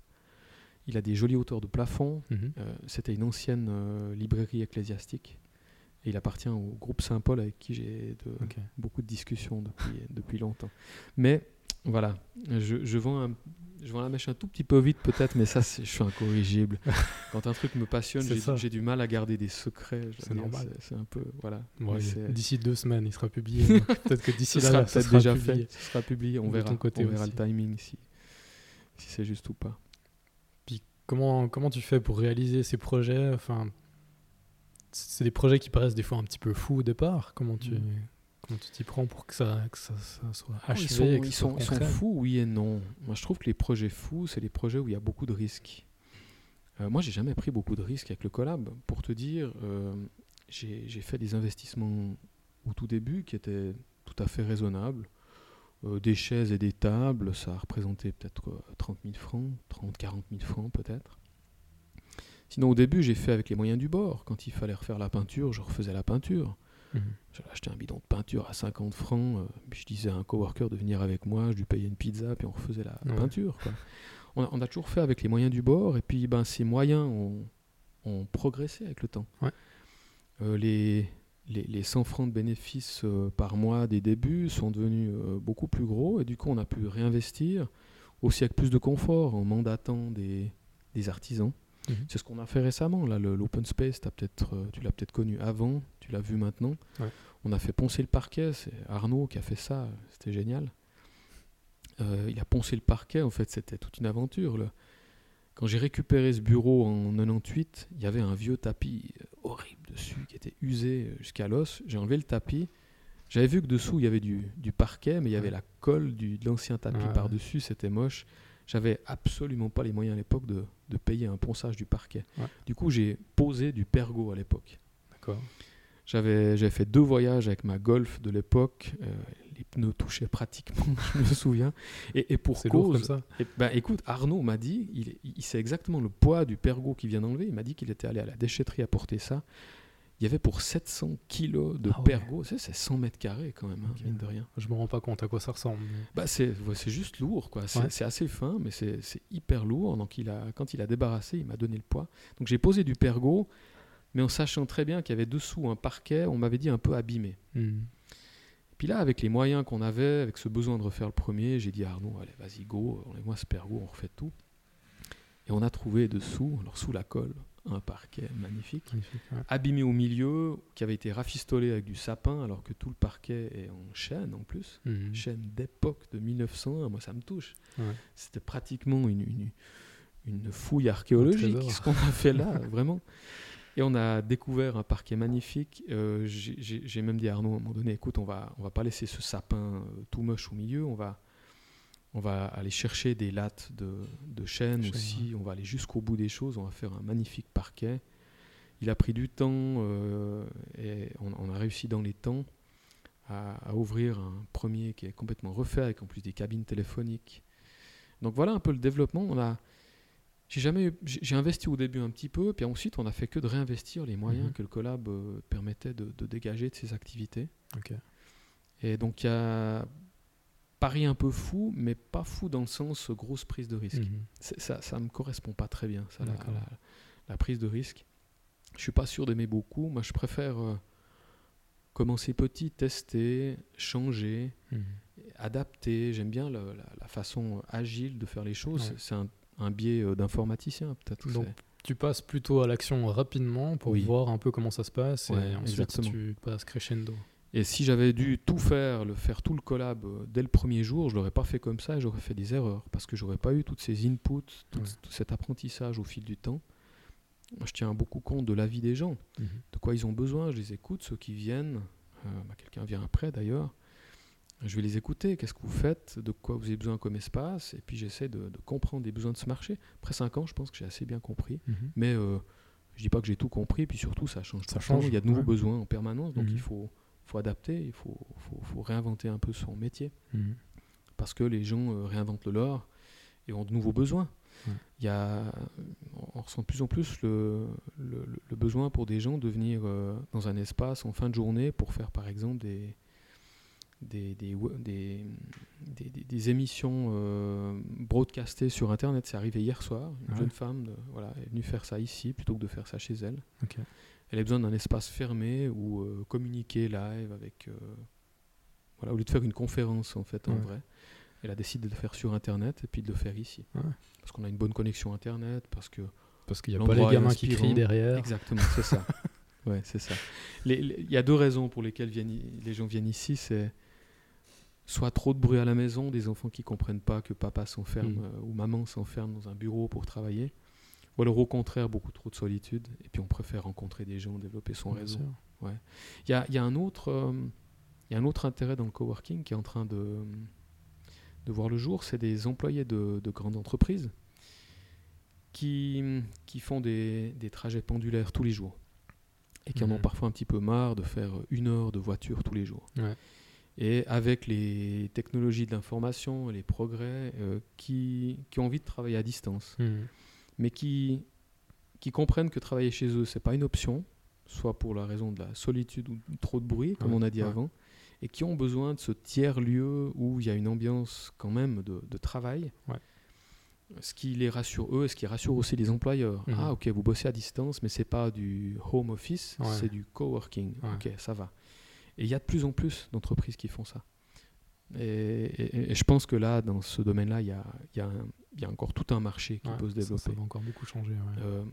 Il a des jolies hauteurs de plafond. Mhm. Euh, C'était une ancienne euh, librairie ecclésiastique. Et il appartient au groupe Saint-Paul avec qui j'ai de- beaucoup de discussions depuis, [laughs] depuis longtemps. Mais voilà, je, je, vends un- je vends la mèche un tout petit peu vite peut-être, mais ça, je suis incorrigible. [laughs] Quand un truc me passionne, j'ai du mal à garder des secrets. C'est normal. c'est- un peu, voilà. D'ici deux semaines, il sera publié. [laughs] peut-être que d'ici là, sera ça sera déjà publié. fait. Ce sera publié, on De verra. côté on verra le timing si, si c'est juste ou pas. Comment, comment tu fais pour réaliser ces projets? Enfin, c'est des projets qui paraissent des fois un petit peu fous au départ. Comment tu Mm. comment tu t'y prends pour que ça, que ça, ça soit Ah, achevé ils sont, et que ils sont- fous, oui et non. Moi, je trouve que les projets fous, c'est les projets où il y a beaucoup de risques. Euh, moi, j'ai jamais pris beaucoup de risques avec le collab. Pour te dire, euh, j'ai fait des investissements au tout début qui étaient tout à fait raisonnables. Euh, des chaises et des tables, ça a représenté peut-être euh, 30 000 francs, 30, 40 000 francs peut-être. Sinon, au début, j'ai fait avec les moyens du bord. Quand il fallait refaire la peinture, je refaisais la peinture. Mhm. J'allais acheter un bidon de peinture à 50 francs. euh, puis je disais à un coworker de venir avec moi, je lui payais une pizza, puis on refaisait la, Ouais. peinture. quoi. On, a, on a toujours fait avec les moyens du bord, et puis ben, ces moyens ont, ont progressé avec le temps. Ouais. Euh, les, les, les 100 francs de bénéfices euh, par mois des débuts sont devenus beaucoup plus gros, et du coup on a pu réinvestir, aussi avec plus de confort, en mandatant des, des artisans. Mhm. C'est ce qu'on a fait récemment, là, l'open space, peut-être, euh, tu l'as peut-être connu avant, tu l'as vu maintenant. Ouais. On a fait poncer le parquet, c'est Arnaud qui a fait ça, c'était génial. Euh, il a poncé le parquet, en fait, c'était toute une aventure. là. Quand j'ai récupéré ce bureau en 98, il y avait un vieux tapis euh, horrible dessus qui était usé jusqu'à l'os. J'ai enlevé le tapis. J'avais vu que dessous il y avait du, du parquet, mais il y avait la colle du, de l'ancien tapis par-dessus, c'était moche. J'avais absolument pas les moyens à l'époque de, de payer un ponçage du parquet. Ouais. Du coup, j'ai posé du pergo à l'époque. D'accord. J'avais j'avais fait deux voyages avec ma Golf de l'époque. euh, les pneus touchaient pratiquement, [laughs] je me souviens. Et, et pour C'est lourd cause, comme ça. et, ben, écoute, Arnaud m'a dit, il, il sait exactement le poids du pergo qu'il vient d'enlever. Il m'a dit qu'il était allé à la déchetterie apporter ça. Il y avait pour 700 kilos de Ah ouais. pergo. Tu sais, C'est 100 mètres carrés quand même, hein, mine de rien. Je me rends pas compte à quoi ça ressemble. Bah, c'est ouais, c'est juste lourd, quoi. C'est Ouais. assez fin, mais c'est c'est hyper lourd. Donc, il a, quand il a débarrassé, il m'a donné le poids. Donc, j'ai posé du pergo, mais en sachant très bien qu'il y avait dessous un parquet, on m'avait dit un peu abîmé. Mhm. Puis là, avec les moyens qu'on avait, avec ce besoin de refaire le premier, j'ai dit à Arnaud, allez, vas-y, go, enlève-moi ce pergo, on refait tout. Et on a trouvé dessous, alors sous la colle, un parquet magnifique, Magnifique, ouais. abîmé au milieu, qui avait été rafistolé avec du sapin, alors que tout le parquet est en chêne en plus. Mhm. Chêne d'époque de 1901, moi ça me touche. Ouais. C'était pratiquement une, une, une fouille archéologique, ce qu'on a fait là, [laughs] vraiment. Et on a découvert un parquet magnifique. Euh, j'ai même dit à Arnaud à un moment donné, écoute, on va, on va pas laisser ce sapin euh, tout moche au milieu, on va, on va aller chercher des lattes de, de chêne Chêne, aussi, on va aller jusqu'au bout des choses, on va faire un magnifique parquet. Il a pris du temps euh, et on, on a réussi dans les temps à, à ouvrir un premier qui est complètement refait avec en plus des cabines téléphoniques. Donc voilà un peu le développement. On a, j'ai jamais, j'ai investi au début un petit peu, puis ensuite on a fait que de réinvestir les moyens Mhm. que le collab euh, permettait de, de dégager de ses activités. Et donc il y a pari un peu fou, mais pas fou dans le sens euh, grosse prise de risque. Mhm. Ça, ça me correspond pas très bien, ça, la, D'accord. la- la prise de risque. Je suis pas sûr d'aimer beaucoup. Moi, je préfère euh, commencer petit, tester, changer, Mhm. adapter. J'aime bien la, la façon agile de faire les choses. Ouais. C'est un, un biais euh, d'informaticien, peut-être. Donc, Tu passes plutôt à l'action rapidement pour Oui. voir un peu comment ça se passe Ouais, et ensuite exactement. tu passes crescendo. Et si j'avais dû tout faire, le faire tout le collab euh, dès le premier jour, je l'aurais pas fait comme ça. et J'aurais fait des erreurs parce que j'aurais pas eu toutes ces inputs, tout, Ouais. tout cet apprentissage au fil du temps. Moi, je tiens beaucoup compte de l'avis des gens. Mhm. de quoi ils ont besoin, je les écoute, ceux qui viennent, euh, bah, quelqu'un vient après d'ailleurs, je vais les écouter, qu'est-ce que vous faites, de quoi vous avez besoin comme espace, et puis j'essaie de, de comprendre les besoins de ce marché. Après 5 ans, je pense que j'ai assez bien compris, Mhm. mais euh, je dis pas que j'ai tout compris, puis surtout ça change Ça change, il y a de nouveaux ouais. besoins en permanence, donc Mhm. il faut, faut adapter, il faut, faut, faut réinventer un peu son métier, Mhm. parce que les gens euh, réinventent le leur et ont de nouveaux besoins. Il y a, on ressent de plus en plus le, le- le- le besoin pour des gens de venir euh, dans un espace en fin de journée pour faire par exemple des, des, des, des, des- émissions euh, broadcastées sur Internet. C'est arrivé hier soir. Une ouais. jeune femme voilà, est venue faire ça ici plutôt que de faire ça chez elle. Elle a besoin d'un espace fermé où euh, communiquer live avec. euh, voilà, au lieu de faire une conférence en fait en Ouais. vrai, elle a décidé de le faire sur Internet et puis de le faire ici. Ouais. Parce qu'on a une bonne connexion Internet, parce que. Parce qu'il n'y a pas les gamins qui crient derrière. Exactement, c'est ça. [laughs] Ouais, c'est ça. Il y a deux raisons pour lesquelles viennent les gens viennent ici. C'est soit trop de bruit à la maison, des enfants qui comprennent pas que papa s'enferme Mm. euh, ou maman s'enferme dans un bureau pour travailler. Ou alors au contraire, beaucoup trop de solitude. Et puis on préfère rencontrer des gens, développer son Bien réseau. Il y a, y a un autre, euh, il y a un autre intérêt dans le coworking qui est en train de, de voir le jour, c'est des employés de, de grandes entreprises qui, qui font des, des trajets pendulaires tous les jours et qui en ont Mhm. parfois un petit peu marre de faire une heure de voiture tous les jours. Ouais. Et avec les technologies de l'information, les progrès, euh, qui, qui ont envie de travailler à distance Mhm. Mais qui, qui comprennent que travailler chez eux, c'est pas une option, soit pour la raison de la solitude ou trop de bruit, comme Ouais, on a dit ouais. avant, et qui ont besoin de ce tiers-lieu où il y a une ambiance quand même de, de travail. Ouais. Ce qui les rassure eux, et ce qui rassure aussi les employeurs. Mhm. Ah ok, vous bossez à distance, mais c'est pas du home office, c'est du coworking. Ok, ça va. Et il y a de plus en plus d'entreprises qui font ça. Et, et- et je pense que là, dans ce domaine-là, il y a, il y a un- il y a encore tout un marché qui Ouais, peut se développer. Ça, va encore beaucoup changer. ouais. Euh,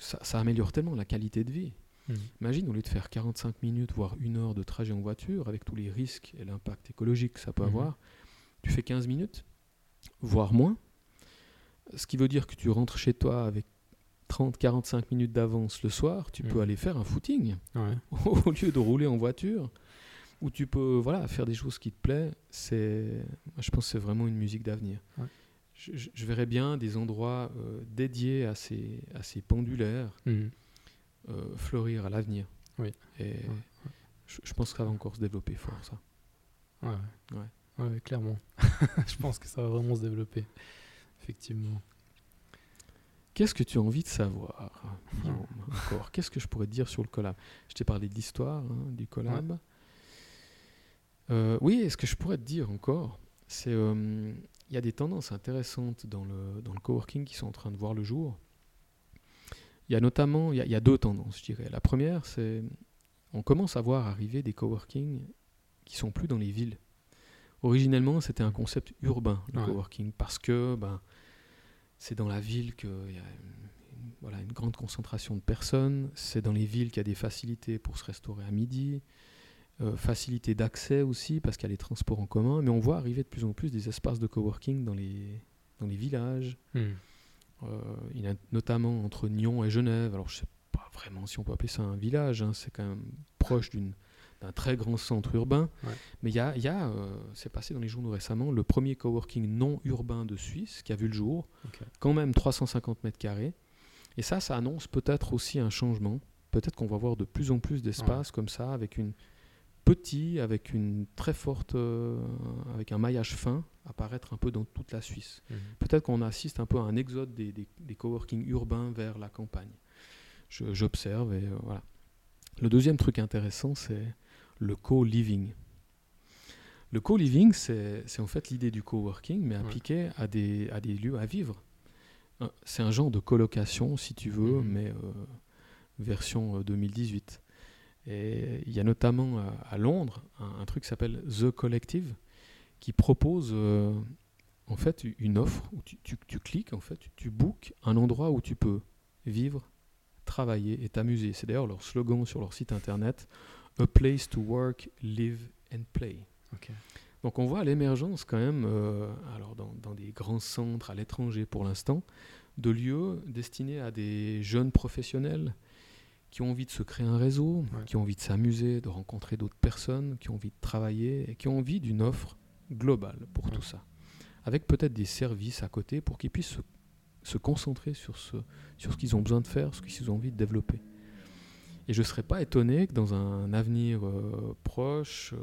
ça, ça améliore tellement la qualité de vie. Mhm. Imagine, au lieu de faire 45 minutes, voire une heure de trajet en voiture, avec tous les risques et l'impact écologique que ça peut Mhm. avoir, tu fais 15 minutes, voire moins. Ce qui veut dire que tu rentres chez toi avec 30-45 minutes d'avance le soir, tu Mhm. peux aller faire un footing Ouais. [laughs] au lieu de rouler en voiture, où tu peux voilà, faire des choses qui te plaisent. C'est, je pense que c'est vraiment une musique d'avenir. Ouais. Je, je- je verrais bien des endroits euh, dédiés à ces, à ces pendulaires Mhm. euh, fleurir à l'avenir. Oui. Et je, je pense que ça va encore se développer fort, ça. Ouais, ouais. Ouais. Ouais, clairement. [laughs] je pense que ça va vraiment se développer. Effectivement. Qu'est-ce que tu as envie de savoir, Guillaume, encore? Qu'est-ce que je pourrais te dire sur le collab? Je t'ai parlé de l'histoire hein, du collab. Euh, oui, et ce que je pourrais te dire encore, c'est euh, il y a des tendances intéressantes dans le, dans le coworking qui sont en train de voir le jour. Il y a notamment, il y a, il y a deux tendances, je dirais. La première, c'est on commence à voir arriver des coworking qui sont plus dans les villes. Originellement, c'était un concept urbain, le Ouais. coworking, parce que ben, c'est dans la ville qu'il y a une, voilà, une grande concentration de personnes. C'est dans les villes qu'il y a des facilités pour se restaurer à midi. Euh, facilité d'accès aussi, parce qu'il y a les transports en commun. Mais on voit arriver de plus en plus des espaces de coworking dans les, dans les villages. Mhm. Euh, il y en a notamment entre Nyon et Genève. Alors, je sais pas vraiment si on peut appeler ça un village. hein, C'est quand même proche d'une- d'un très grand centre urbain. Ouais. Mais il y a, y a, euh, c'est passé dans les journaux récemment, le premier coworking non urbain de Suisse qui a vu le jour. Quand même 350 mètres carrés. Et ça, ça annonce peut-être aussi un changement. Peut-être qu'on va voir de plus en plus d'espaces comme ça, avec une petit, avec une très forte, euh, avec un maillage fin, apparaître un peu dans toute la Suisse Mhm. peut-être qu'on assiste un peu à un exode des, des, des coworking urbains vers la campagne. J'observe et euh, voilà. Le deuxième truc intéressant, c'est le co-living. Le co-living, c'est en fait l'idée du coworking, mais Ouais. appliqué à, des, à des lieux à vivre. Euh, C'est un genre de colocation, si tu veux, Mhm. mais euh, version euh, 2018. Et il y a notamment à, à Londres un, un truc qui s'appelle The Collective, qui propose euh, en fait une offre où tu, tu- tu cliques, en fait, tu, tu bookes un endroit où tu peux vivre, travailler et t'amuser. C'est d'ailleurs leur slogan sur leur site internet A place to work, live and play. Donc on voit l'émergence quand même, euh, alors dans, dans des grands centres à l'étranger pour l'instant, de lieux destinés à des jeunes professionnels qui ont envie de se créer un réseau, Ouais. qui ont envie de s'amuser, de rencontrer d'autres personnes, qui ont envie de travailler et qui ont envie d'une offre globale pour Ouais. tout ça. Avec peut-être des services à côté pour qu'ils puissent se, se concentrer sur ce, sur ce qu'ils ont besoin de faire, ce qu'ils ont envie de développer. Et je ne serais pas étonné que dans un avenir euh, proche euh,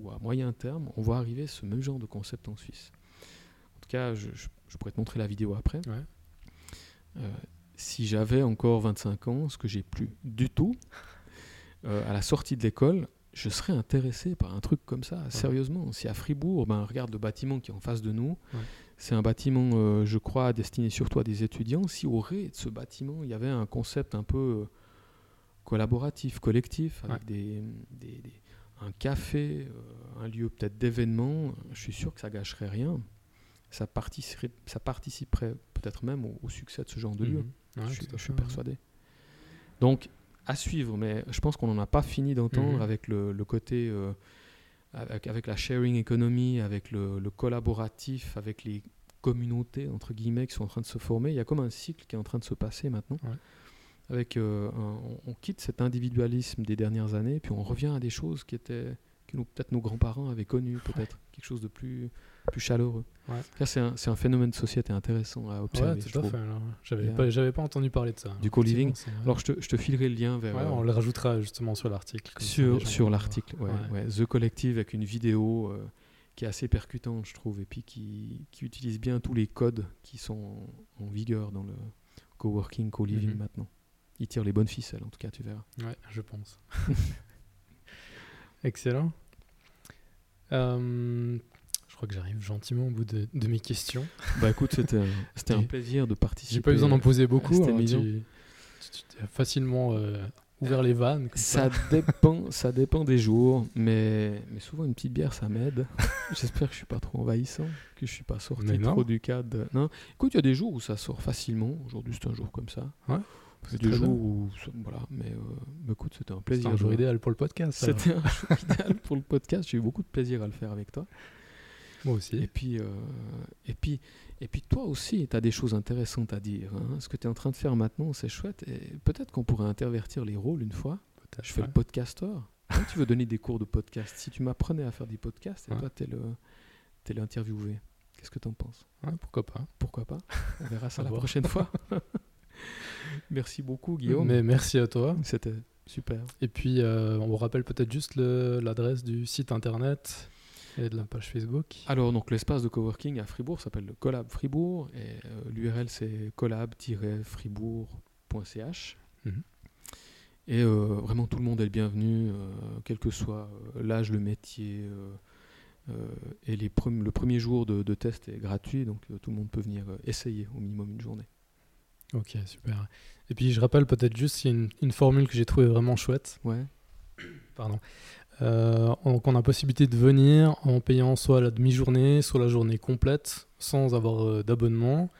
ou à moyen terme, on voit arriver ce même genre de concept en Suisse. En tout cas, je, je- je pourrais te montrer la vidéo après. Ouais. Euh, si j'avais encore 25 ans, ce que j'ai plus du tout, euh, à la sortie de l'école, je serais intéressé par un truc comme ça, sérieusement. Si à Fribourg, ben, regarde le bâtiment qui est en face de nous, Ouais. c'est un bâtiment, euh, je crois, destiné surtout à des étudiants. Si au rez de ce bâtiment, il y avait un concept un peu euh, collaboratif, collectif, avec Ouais. des, des- des- un café, euh, un lieu peut-être d'événement, je suis sûr que ça gâcherait rien. Ça participerait, ça participerait peut-être même au, au succès de ce genre de lieu. Ouais, je suis, je persuadé. Donc, à suivre, mais je pense qu'on n'en a pas fini d'entendre Mhm. avec le, le côté, euh, avec, avec la sharing economy, avec le, le collaboratif, avec les communautés, entre guillemets, qui sont en train de se former. Il y a comme un cycle qui est en train de se passer maintenant. Ouais. Avec, euh, un- on, on quitte cet individualisme des dernières années, puis on revient à des choses qui étaient que peut-être nos grands-parents avaient connues, peut-être quelque chose de plus, plus chaleureux. Ouais. C'est un, un phénomène de société intéressant à observer. Ouais, tout à fait. J'avais pas, pas entendu parler de ça. Du co-living. Alors je te, je te filerai le lien vers Ouais, euh, on le rajoutera justement sur l'article. sur, sur l'article. The Collective avec une vidéo euh, qui est assez percutante, je trouve, et puis qui, qui utilise bien tous les codes qui sont en, en vigueur dans le coworking, co-living Mhm. maintenant. il tire les bonnes ficelles, en tout cas, tu verras. Ouais, je pense. [laughs] Excellent. Euh, je crois que j'arrive gentiment au bout de, de mes questions. Bah écoute, c'était un, [laughs] plaisir de participer. J'ai pas eu besoin d'en poser beaucoup. hein, tu, tu- tu as facilement euh, ouvert les vannes. Ça [laughs] dépend, ça dépend des jours, mais, mais souvent une petite bière, ça m'aide. [laughs] J'espère que je suis pas trop envahissant, que je suis pas sorti trop du cadre. Non. Écoute, il y a des jours où ça sort facilement. Aujourd'hui, c'est un jour comme ça. Ouais, c'est jours bien. où, voilà. Mais, euh, écoute, c'était un plaisir. un jour idéal pour le podcast. C'était un jour [laughs] idéal pour le podcast. J'ai eu beaucoup de plaisir à le faire avec toi. Moi Et aussi. puis, euh, et puis, et puis toi aussi, tu as des choses intéressantes à dire. hein. Ce que tu es en train de faire maintenant, c'est chouette. Et peut-être qu'on pourrait intervertir les rôles une fois. Peut-être, Je fais ouais. le podcasteur. Hein, tu veux donner des cours de podcast. Si tu m'apprenais à faire des podcasts, et Ouais. toi, tu es l'interviewé. Qu'est-ce que tu en penses? Ouais, pourquoi pas. Pourquoi pas? On verra ça la prochaine fois. [laughs] Merci beaucoup, Guillaume. Mais merci à toi. C'était super. Et puis, euh, on vous rappelle peut-être juste l'adresse du site internet et de la page Facebook. Alors, donc l'espace de coworking à Fribourg s'appelle le Collab Fribourg et euh, l'URL c'est collab-fribourg.ch. Mhm. Et euh, vraiment tout le monde est le bienvenu, euh, quel que soit l'âge, le métier. et les le premier jour de, de test est gratuit, donc tout le monde peut venir essayer au minimum une journée. Ok, super. Et puis, je rappelle peut-être juste, il y a une, une formule que j'ai trouvée vraiment chouette. Ouais. Pardon. Euh, donc, on a possibilité de venir en payant soit la demi-journée, soit la journée complète, sans avoir euh, d'abonnement.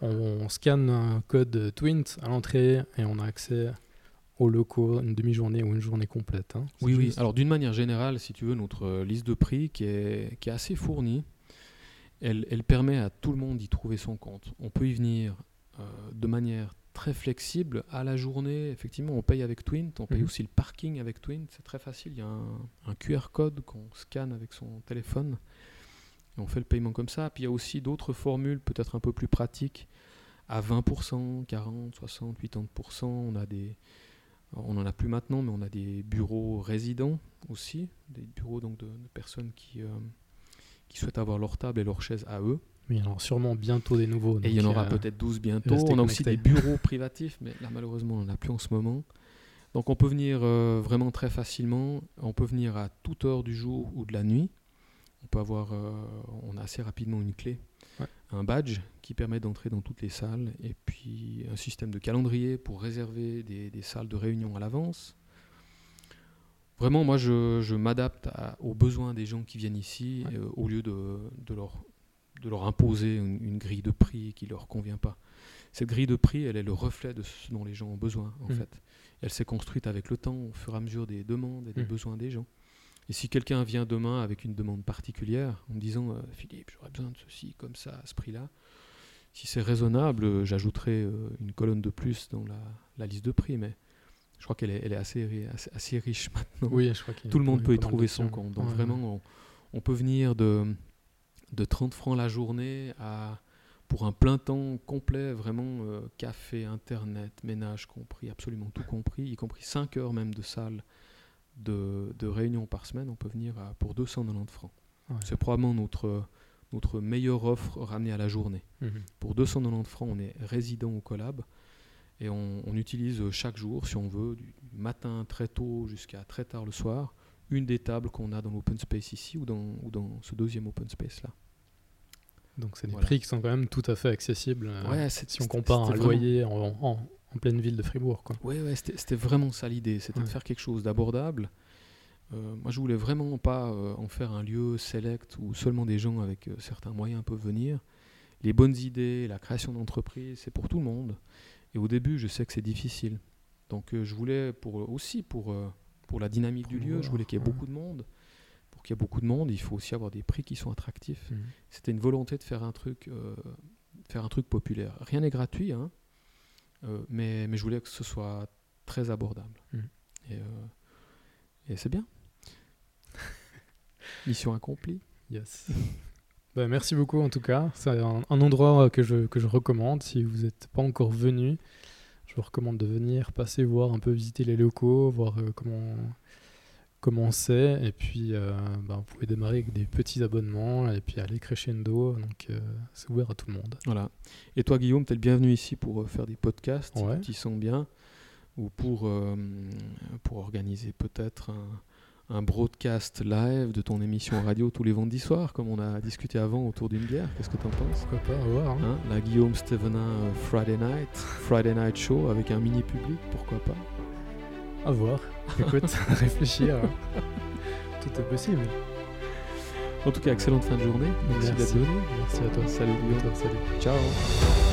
On, scanne un code Twint à l'entrée et on a accès aux locaux une demi-journée ou une journée complète. hein. Oui, oui. Alors d'une manière générale, si tu veux, notre euh, liste de prix qui est, qui est assez fournie, elle, elle permet à tout le monde d'y trouver son compte. On peut y venir euh, de manière très flexible à la journée. Effectivement, on paye avec Twint, on paye Mhm. aussi le parking avec Twint. C'est très facile. Il y a un, un QR code qu'on scanne avec son téléphone. Et on fait le paiement comme ça. Puis il y a aussi d'autres formules, peut-être un peu plus pratiques, à 20%, 40, 60, 80%. On a des, on n'en a plus maintenant, mais on a des bureaux résidents aussi, des bureaux donc de, de personnes qui, euh, qui souhaitent avoir leur table et leur chaise à eux. Oui, alors sûrement bientôt des nouveaux. Et il y en aura euh, peut-être 12 bientôt. On a aussi des bureaux privatifs, mais là malheureusement on n'en a plus en ce moment. Donc on peut venir euh, vraiment très facilement. On peut venir à toute heure du jour ou de la nuit. On peut avoir, euh, on a assez rapidement une clé, Ouais. un badge qui permet d'entrer dans toutes les salles, et puis un système de calendrier pour réserver des, des salles de réunion à l'avance. Vraiment, moi, je, je m'adapte aux besoins des gens qui viennent ici, Ouais. euh, au lieu de, de leur, de leur imposer une, une grille de prix qui leur convient pas. Cette grille de prix, elle est le reflet de ce dont les gens ont besoin, en Mhm. fait. Elle s'est construite avec le temps, au fur et à mesure des demandes et des Mhm. besoins des gens. Et si quelqu'un vient demain avec une demande particulière, en me disant euh, Philippe, j'aurais besoin de ceci, comme ça, à ce prix-là, si c'est raisonnable, euh, j'ajouterai euh, une colonne de plus dans la, la liste de prix, mais je crois qu'elle est, elle est assez, ri- assez, assez riche [laughs] maintenant. Oui, je crois qu'il y a Tout le monde peut y trouver son compte. Donc Ouais, vraiment, on, on peut venir de, de 30 francs la journée à, pour un plein temps complet, vraiment euh, café, internet, ménage compris, absolument tout compris, y compris 5 heures même de salle de, de réunion par semaine, on peut venir à, pour 290 francs. ouais. C'est probablement notre, notre meilleure offre ramenée à la journée. Mhm. Pour 290 francs, on est résident au Collab et on, on utilise chaque jour, si on veut, du matin très tôt jusqu'à très tard le soir, une des tables qu'on a dans l'open space ici ou dans, ou dans ce deuxième open space là. Donc c'est des Voilà. prix qui sont quand même tout à fait accessibles euh, Ouais, si on compare un vraiment- loyer en, en- en pleine ville de Fribourg. Quoi. Ouais, ouais, c'était vraiment ça l'idée, c'était de faire quelque chose d'abordable. Euh, moi, je voulais vraiment pas euh, en faire un lieu select où seulement des gens avec euh, certains moyens peuvent venir. Les bonnes idées, la création d'entreprise, c'est pour tout le monde. Et au début, je sais que c'est difficile. Donc, je voulais pour, aussi pour, pour la dynamique du lieu, je voulais qu'il y ait beaucoup de monde. Pour qu'il y ait beaucoup de monde, il faut aussi avoir des prix qui sont attractifs. Mhm. C'était une volonté de faire un truc, euh, faire un truc populaire. Rien n'est gratuit, hein, euh, mais, mais je voulais que ce soit très abordable. Et, euh, et c'est bien. [laughs] Mission accomplie. Yes. [laughs] Bah, merci beaucoup en tout cas. C'est un, un endroit que je, que je recommande. Si vous n'êtes pas encore venu, je vous recommande de venir, passer voir un peu, visiter les locaux, voir euh, comment comment c'est. Et puis, euh, bah, vous pouvez démarrer avec des petits abonnements et puis aller crescendo. Donc, euh, c'est ouvert à tout le monde. Voilà. Et toi, Guillaume, tu es le bienvenu ici pour euh, faire des podcasts. Ouais. T'y sens bien. ou pour, pour organiser peut-être un, un broadcast live de ton émission radio tous les vendredis soirs, comme on a discuté avant autour d'une bière. Qu'est-ce que tu en penses? Pourquoi pas, à voir. hein. Hein, La Guillaume Stevenin Friday Night, Friday Night Show avec un mini public, pourquoi pas? À voir. Écoute, [laughs] réfléchir. hein. Tout est possible. En tout cas, excellente fin de journée. Merci, d'être venu. Merci à toi. Salut Guillaume. Salut. Ciao.